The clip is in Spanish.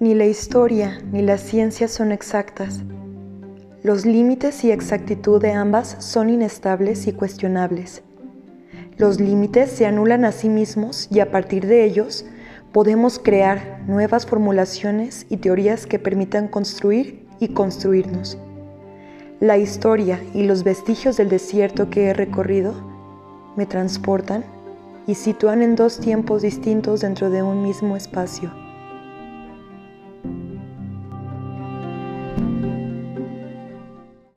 Ni la historia ni la ciencia son exactas. Los límites y exactitud de ambas son inestables y cuestionables. Los límites se anulan a sí mismos y a partir de ellos podemos crear nuevas formulaciones y teorías que permitan construir y construirnos. La historia y los vestigios del desierto que he recorrido me transportan y sitúan en dos tiempos distintos dentro de un mismo espacio.